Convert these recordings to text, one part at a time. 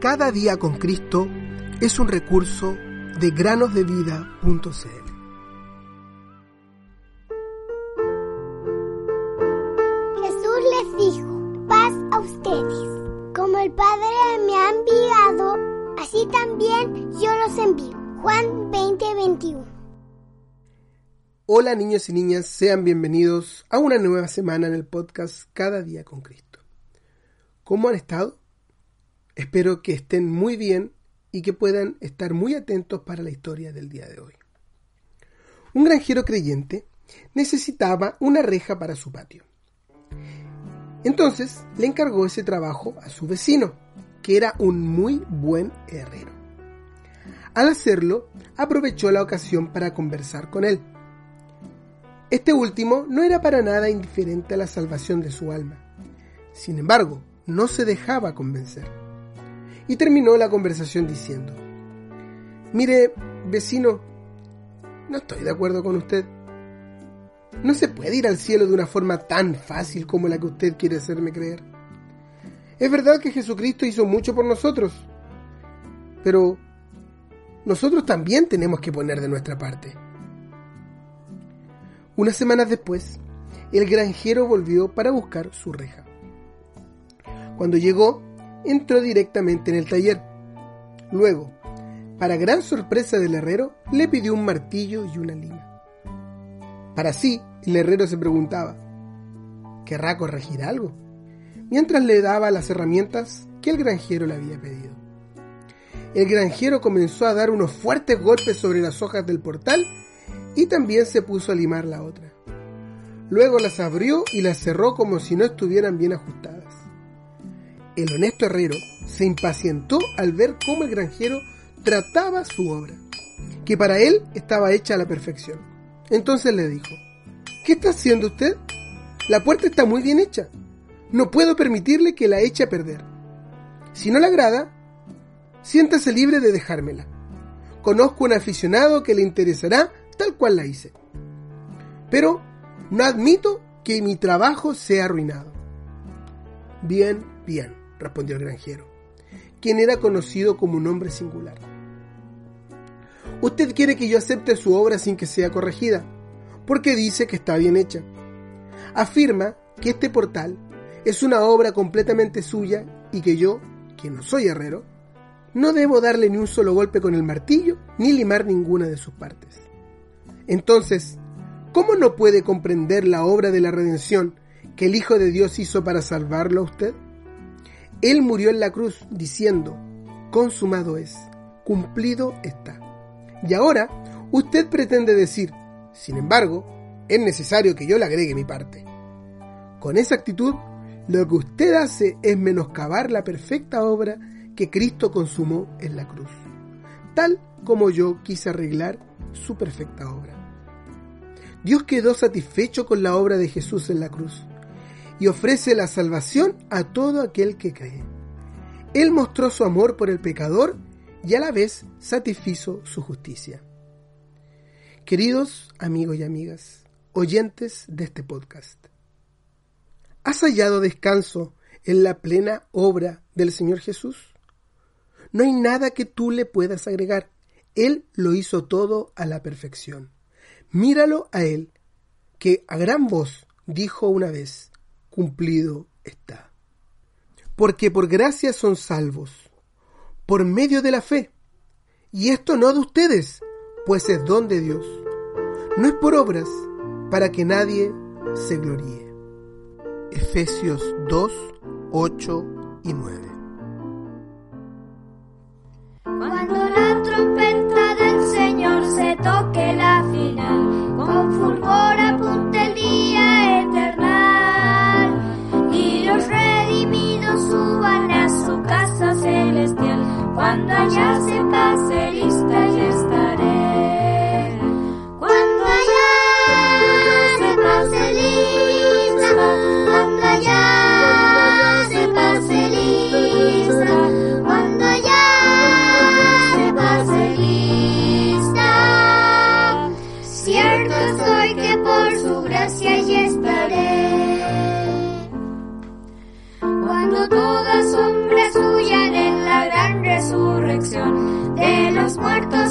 Cada día con Cristo es un recurso de granosdevida.cl. Jesús les dijo, paz a ustedes. Como el Padre me ha enviado, así también yo los envío. Juan 20:21. Hola niños y niñas, sean bienvenidos a una nueva semana en el podcast Cada día con Cristo. ¿Cómo han estado? Espero que estén muy bien y que puedan estar muy atentos para la historia del día de hoy. Un granjero creyente necesitaba una reja para su patio. Entonces le encargó ese trabajo a su vecino, que era un muy buen herrero. Al hacerlo, aprovechó la ocasión para conversar con él. Este último no era para nada indiferente a la salvación de su alma. Sin embargo, no se dejaba convencer y terminó la conversación diciendo, Mire, vecino, no estoy de acuerdo con usted. No se puede ir al cielo de una forma tan fácil como la que usted quiere hacerme creer. Es verdad que Jesucristo hizo mucho por nosotros, pero nosotros también tenemos que poner de nuestra parte. Unas semanas después, el granjero volvió para buscar su reja. Cuando llegó, entró directamente en el taller. Luego, para gran sorpresa del herrero, le pidió un martillo y una lima. Para sí, el herrero se preguntaba, ¿querrá corregir algo? Mientras le daba las herramientas que el granjero le había pedido. El granjero comenzó a dar unos fuertes golpes sobre las hojas del portal y también se puso a limar la otra. Luego las abrió y las cerró como si no estuvieran bien ajustadas. El honesto herrero se impacientó al ver cómo el granjero trataba su obra, que para él estaba hecha a la perfección. Entonces le dijo, ¿qué está haciendo usted? La puerta está muy bien hecha. No puedo permitirle que la eche a perder. Si no le agrada, siéntase libre de dejármela. Conozco un aficionado que le interesará tal cual la hice. Pero no admito que mi trabajo sea arruinado. Bien, bien respondió el granjero, quien era conocido como un hombre singular. Usted quiere que yo acepte su obra sin que sea corregida, porque dice que está bien hecha. Afirma que este portal es una obra completamente suya y que yo, que no soy herrero, no debo darle ni un solo golpe con el martillo ni limar ninguna de sus partes. Entonces, ¿cómo no puede comprender la obra de la redención que el Hijo de Dios hizo para salvarlo a usted? Él murió en la cruz diciendo, consumado es, cumplido está. Y ahora usted pretende decir, sin embargo, es necesario que yo le agregue mi parte. Con esa actitud, lo que usted hace es menoscabar la perfecta obra que Cristo consumó en la cruz, tal como yo quise arreglar su perfecta obra. Dios quedó satisfecho con la obra de Jesús en la cruz y ofrece la salvación a todo aquel que cree. Él mostró su amor por el pecador y a la vez satisfizo su justicia. Queridos amigos y amigas, oyentes de este podcast, ¿has hallado descanso en la plena obra del Señor Jesús? No hay nada que tú le puedas agregar. Él lo hizo todo a la perfección. Míralo a Él, que a gran voz dijo una vez, cumplido está. Porque por gracia son salvos, por medio de la fe. Y esto no de ustedes, pues es don de Dios. No es por obras, para que nadie se gloríe. Efesios 2, 8 y 9.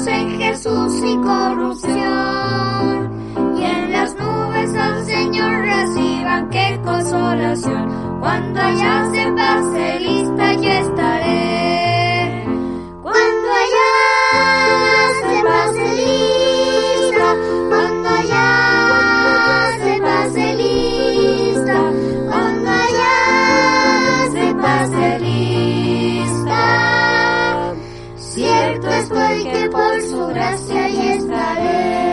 en Jesús y corrupción. Y en las nubes al Señor reciban qué consolación cuando allá se pase estoy que por su gracia y estaré.